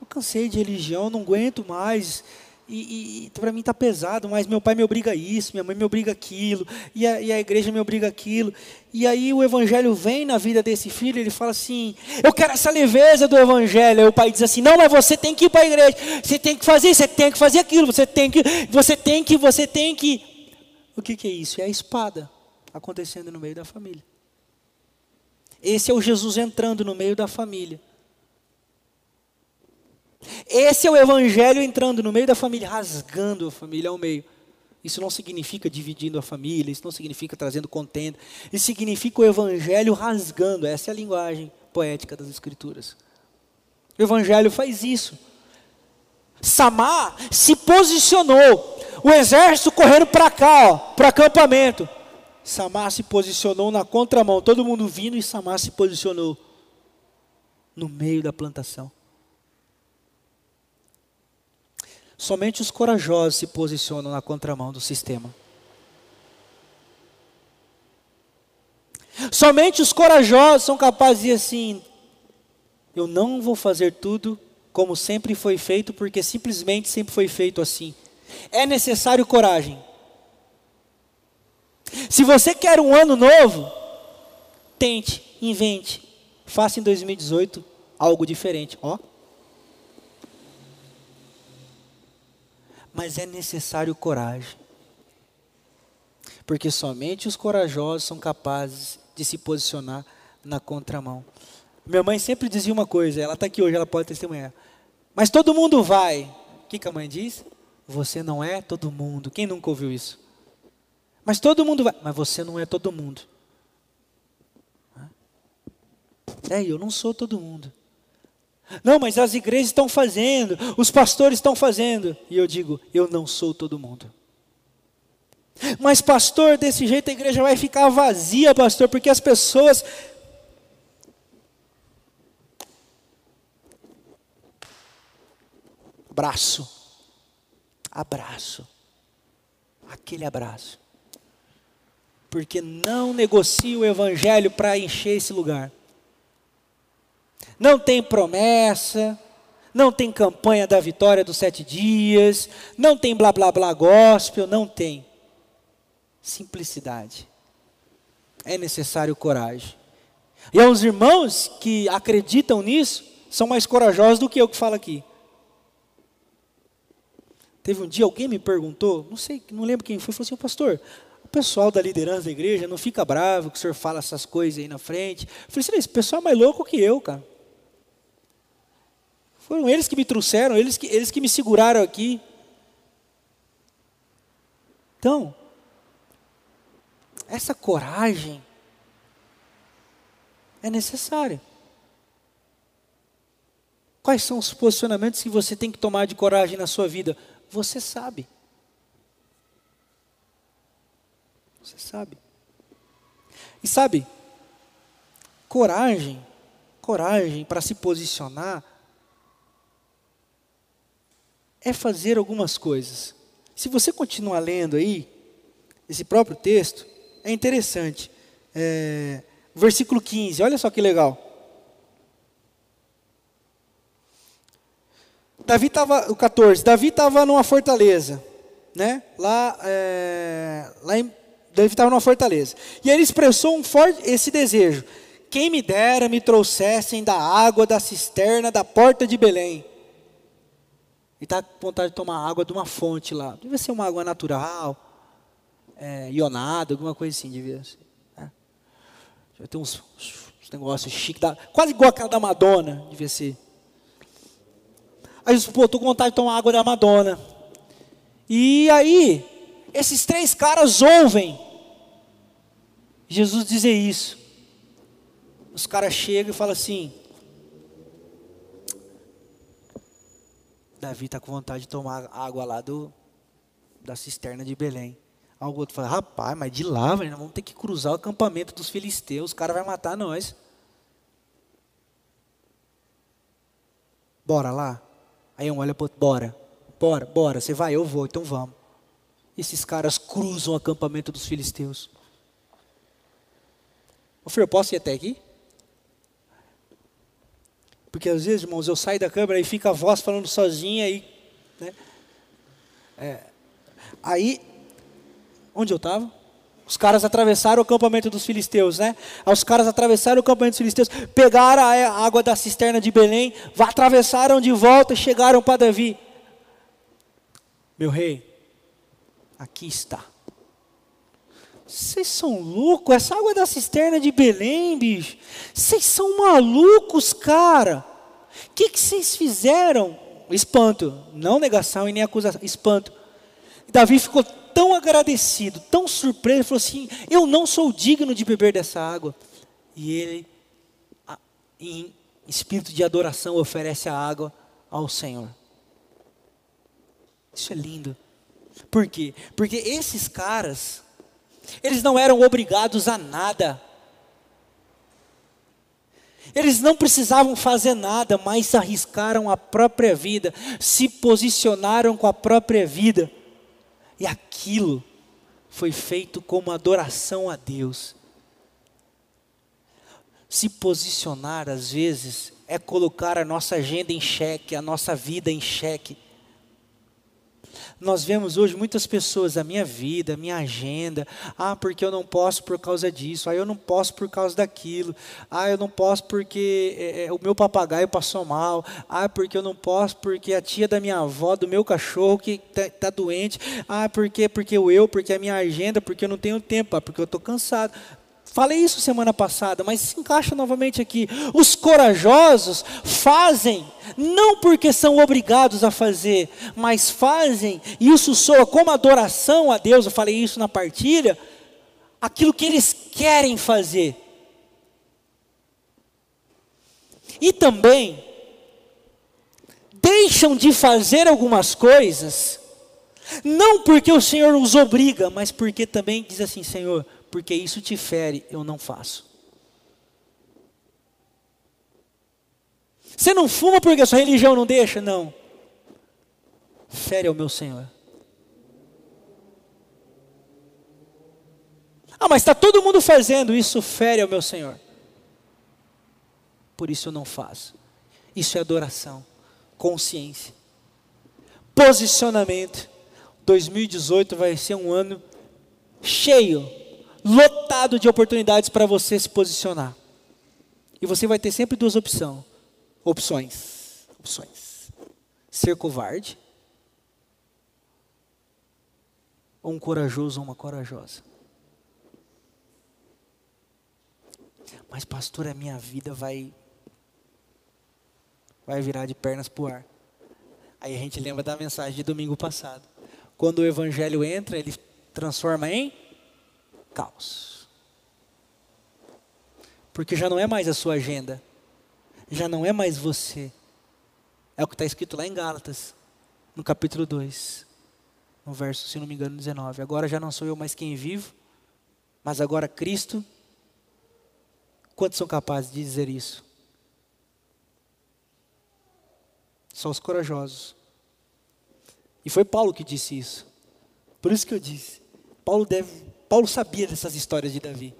eu cansei de religião, não aguento mais e, e para mim está pesado, mas meu pai me obriga a isso, minha mãe me obriga aquilo, e a, e a igreja me obriga aquilo. E aí o evangelho vem na vida desse filho, ele fala assim: Eu quero essa leveza do evangelho. Aí o pai diz assim: Não, mas você tem que ir para a igreja, você tem que fazer, você tem que fazer aquilo, você tem que, você tem que, você tem que. O que, que é isso? É a espada acontecendo no meio da família. Esse é o Jesus entrando no meio da família. Esse é o evangelho entrando no meio da família, rasgando a família ao meio. Isso não significa dividindo a família, isso não significa trazendo contenda. Isso significa o evangelho rasgando. Essa é a linguagem poética das escrituras. O evangelho faz isso. Samar se posicionou. O exército correndo para cá, para acampamento. Samar se posicionou na contramão, todo mundo vindo e Samar se posicionou no meio da plantação. Somente os corajosos se posicionam na contramão do sistema. Somente os corajosos são capazes de assim: eu não vou fazer tudo como sempre foi feito, porque simplesmente sempre foi feito assim. É necessário coragem. Se você quer um ano novo, tente, invente, faça em 2018 algo diferente. Ó. mas é necessário coragem. Porque somente os corajosos são capazes de se posicionar na contramão. Minha mãe sempre dizia uma coisa, ela está aqui hoje, ela pode testemunhar. Mas todo mundo vai. O que, que a mãe diz? Você não é todo mundo. Quem nunca ouviu isso? Mas todo mundo vai. Mas você não é todo mundo. É, eu não sou todo mundo. Não, mas as igrejas estão fazendo, os pastores estão fazendo. E eu digo, eu não sou todo mundo. Mas, pastor, desse jeito a igreja vai ficar vazia, pastor, porque as pessoas. Abraço. Abraço. Aquele abraço. Porque não negocia o evangelho para encher esse lugar. Não tem promessa, não tem campanha da vitória dos sete dias, não tem blá blá blá gospel, não tem. Simplicidade. É necessário coragem. E os irmãos que acreditam nisso são mais corajosos do que eu que falo aqui. Teve um dia alguém me perguntou, não sei, não lembro quem foi, falou assim, pastor, pessoal da liderança da igreja não fica bravo que o senhor fala essas coisas aí na frente. Eu falei assim, esse pessoal é mais louco que eu, cara. Foram eles que me trouxeram, eles que, eles que me seguraram aqui. Então, essa coragem é necessária. Quais são os posicionamentos que você tem que tomar de coragem na sua vida? Você sabe. Você sabe. E sabe, coragem, coragem para se posicionar é fazer algumas coisas. Se você continuar lendo aí, esse próprio texto, é interessante. É, versículo 15, olha só que legal. Davi estava, o 14, Davi estava numa fortaleza, né? Lá, é, lá em, Davi estava numa fortaleza. E ele expressou um forte, esse desejo. Quem me dera me trouxessem da água da cisterna da porta de Belém e está com vontade de tomar água de uma fonte lá. Devia ser uma água natural, é, ionada, alguma coisa assim, devia ser. Né? Tem uns, uns negócios chiques, quase igual aquela da Madonna, devia ser. Aí eu disse, pô, estou com vontade de tomar água da Madonna. E aí, esses três caras ouvem Jesus dizer isso. Os caras chegam e falam assim: Davi está com vontade de tomar água lá do, da cisterna de Belém. Aí o outro fala, rapaz, mas de lá, nós vamos ter que cruzar o acampamento dos filisteus, o cara vai matar nós. Bora lá? Aí um olha para outro, bora, bora, bora, você vai, eu vou, então vamos. Esses caras cruzam o acampamento dos filisteus. Ô eu posso ir até aqui? Porque às vezes, irmãos, eu saio da câmera e fica a voz falando sozinha e. Né? É, aí, onde eu estava? Os caras atravessaram o acampamento dos filisteus, né? os caras atravessaram o acampamento dos filisteus, pegaram a água da cisterna de Belém, atravessaram de volta e chegaram para Davi. Meu rei, aqui está. Vocês são loucos? Essa água é da cisterna de Belém, bicho. Vocês são malucos, cara. O que, que vocês fizeram? Espanto, não negação e nem acusação, espanto. Davi ficou tão agradecido, tão surpreso, ele falou assim: Eu não sou digno de beber dessa água. E ele, em espírito de adoração, oferece a água ao Senhor. Isso é lindo. Por quê? Porque esses caras, eles não eram obrigados a nada. Eles não precisavam fazer nada, mas arriscaram a própria vida, se posicionaram com a própria vida. E aquilo foi feito como adoração a Deus. Se posicionar, às vezes, é colocar a nossa agenda em xeque, a nossa vida em xeque. Nós vemos hoje muitas pessoas, a minha vida, a minha agenda, ah, porque eu não posso por causa disso, ah, eu não posso por causa daquilo, ah, eu não posso porque é, o meu papagaio passou mal, ah, porque eu não posso porque a tia da minha avó, do meu cachorro que está tá doente, ah, porque, porque eu, porque a minha agenda, porque eu não tenho tempo, ah, porque eu estou cansado. Falei isso semana passada, mas se encaixa novamente aqui. Os corajosos fazem, não porque são obrigados a fazer, mas fazem, e isso soa como adoração a Deus, eu falei isso na partilha, aquilo que eles querem fazer. E também, deixam de fazer algumas coisas, não porque o Senhor os obriga, mas porque também diz assim: Senhor, porque isso te fere, eu não faço. Você não fuma porque a sua religião não deixa? Não. Fere ao meu Senhor. Ah, mas está todo mundo fazendo isso, fere ao meu Senhor. Por isso eu não faço. Isso é adoração, consciência, posicionamento. 2018 vai ser um ano cheio lotado de oportunidades para você se posicionar. E você vai ter sempre duas opções. Opções. Opções. Ser covarde ou um corajoso ou uma corajosa. Mas pastor, a minha vida vai vai virar de pernas para o ar. Aí a gente lembra da mensagem de domingo passado. Quando o evangelho entra, ele transforma em caos. Porque já não é mais a sua agenda, já não é mais você. É o que está escrito lá em Gálatas, no capítulo 2, no verso, se não me engano, 19. Agora já não sou eu mais quem vivo, mas agora Cristo. Quantos são capazes de dizer isso? Só os corajosos. E foi Paulo que disse isso. Por isso que eu disse. Paulo deve Paulo sabia dessas histórias de Davi.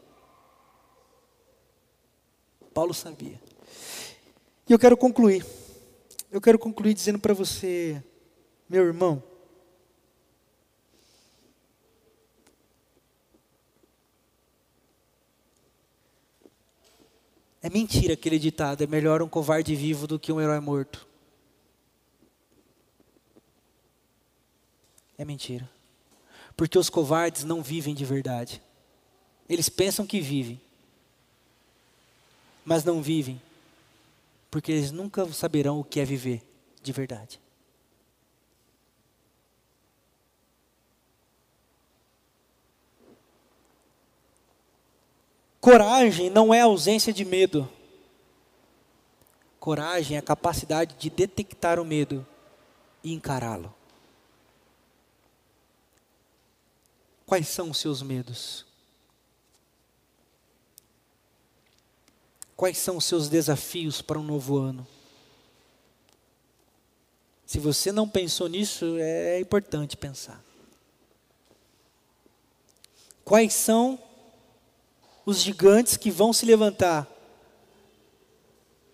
Paulo sabia. E eu quero concluir. Eu quero concluir dizendo para você, meu irmão, É mentira aquele ditado: é melhor um covarde vivo do que um herói morto. É mentira. Porque os covardes não vivem de verdade. Eles pensam que vivem, mas não vivem, porque eles nunca saberão o que é viver de verdade. Coragem não é ausência de medo. Coragem é a capacidade de detectar o medo e encará-lo. Quais são os seus medos? Quais são os seus desafios para um novo ano? Se você não pensou nisso, é importante pensar. Quais são os gigantes que vão se levantar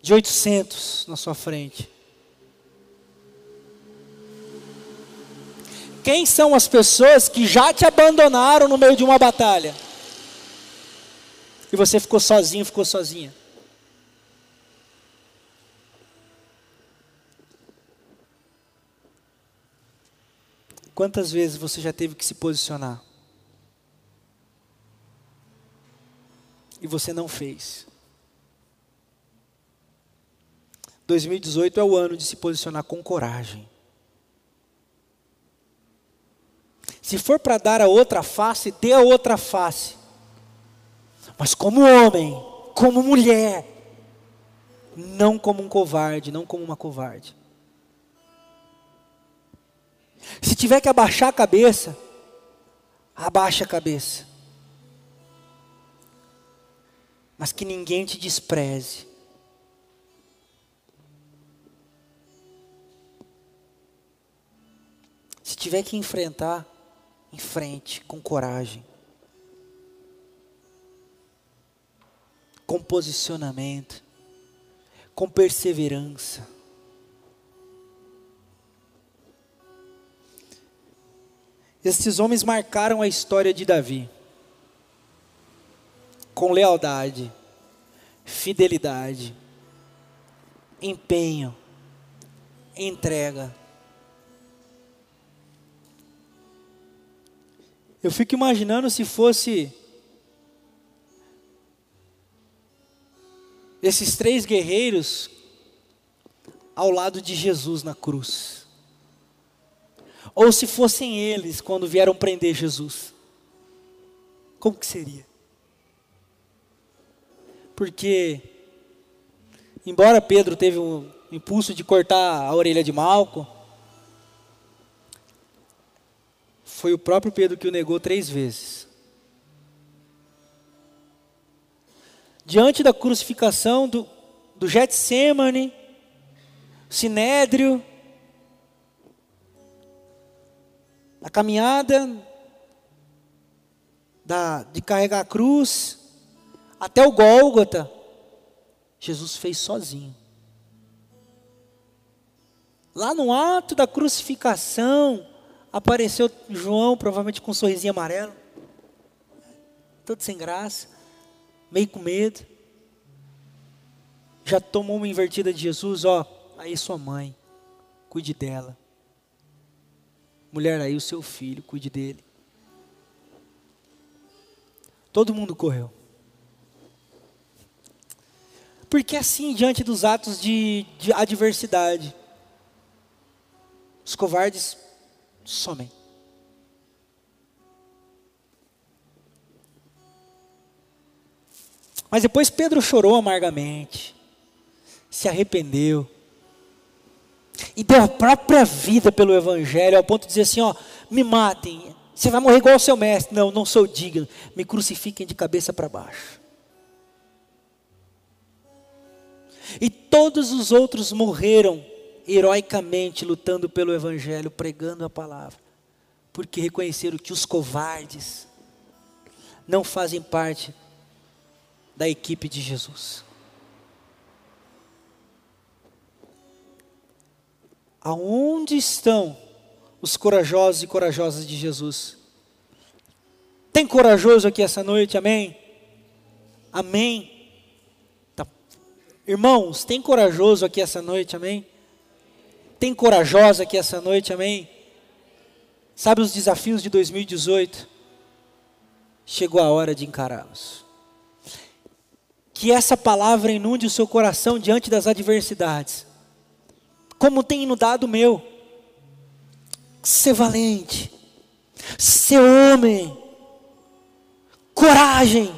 de 800 na sua frente? Quem são as pessoas que já te abandonaram no meio de uma batalha? E você ficou sozinho, ficou sozinha. Quantas vezes você já teve que se posicionar? E você não fez. 2018 é o ano de se posicionar com coragem. Se for para dar a outra face, dê a outra face. Mas como homem, como mulher, não como um covarde, não como uma covarde. Se tiver que abaixar a cabeça, abaixa a cabeça. Mas que ninguém te despreze. Se tiver que enfrentar, em frente, com coragem, com posicionamento, com perseverança. Esses homens marcaram a história de Davi com lealdade, fidelidade, empenho, entrega. Eu fico imaginando se fosse esses três guerreiros ao lado de Jesus na cruz. Ou se fossem eles quando vieram prender Jesus. Como que seria? Porque embora Pedro teve um impulso de cortar a orelha de Malco, foi o próprio Pedro que o negou três vezes. Diante da crucificação do, do Getsemane, Sinédrio, a caminhada da, de carregar a cruz até o Gólgota, Jesus fez sozinho. Lá no ato da crucificação, apareceu João, provavelmente com um sorrisinho amarelo, todo sem graça, meio com medo. Já tomou uma invertida de Jesus, ó, aí sua mãe, cuide dela. Mulher, aí o seu filho, cuide dele. Todo mundo correu. Porque assim, diante dos atos de, de adversidade, os covardes somem. Mas depois Pedro chorou amargamente, se arrependeu e deu a própria vida pelo Evangelho, ao ponto de dizer assim: ó, me matem, você vai morrer igual ao seu mestre. Não, não sou digno, me crucifiquem de cabeça para baixo. E todos os outros morreram heroicamente lutando pelo Evangelho, pregando a palavra, porque reconheceram que os covardes não fazem parte da equipe de Jesus. Aonde estão os corajosos e corajosas de Jesus? Tem corajoso aqui essa noite, amém? Amém. Tá. Irmãos, tem corajoso aqui essa noite, amém? Tem corajosa aqui essa noite, amém? Sabe os desafios de 2018? Chegou a hora de encará-los. Que essa palavra inunde o seu coração diante das adversidades, como tem inundado o meu. Ser valente, ser homem, coragem.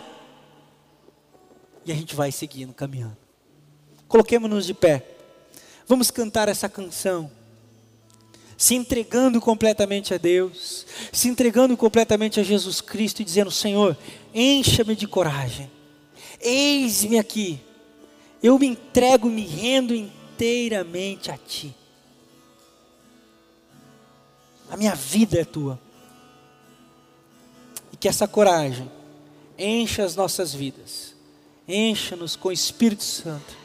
E a gente vai seguindo, caminhando. Coloquemos-nos de pé. Vamos cantar essa canção. Se entregando completamente a Deus, se entregando completamente a Jesus Cristo e dizendo: Senhor, encha-me de coragem, eis-me aqui, eu me entrego, me rendo inteiramente a Ti. A minha vida é Tua. E que essa coragem encha as nossas vidas, encha-nos com o Espírito Santo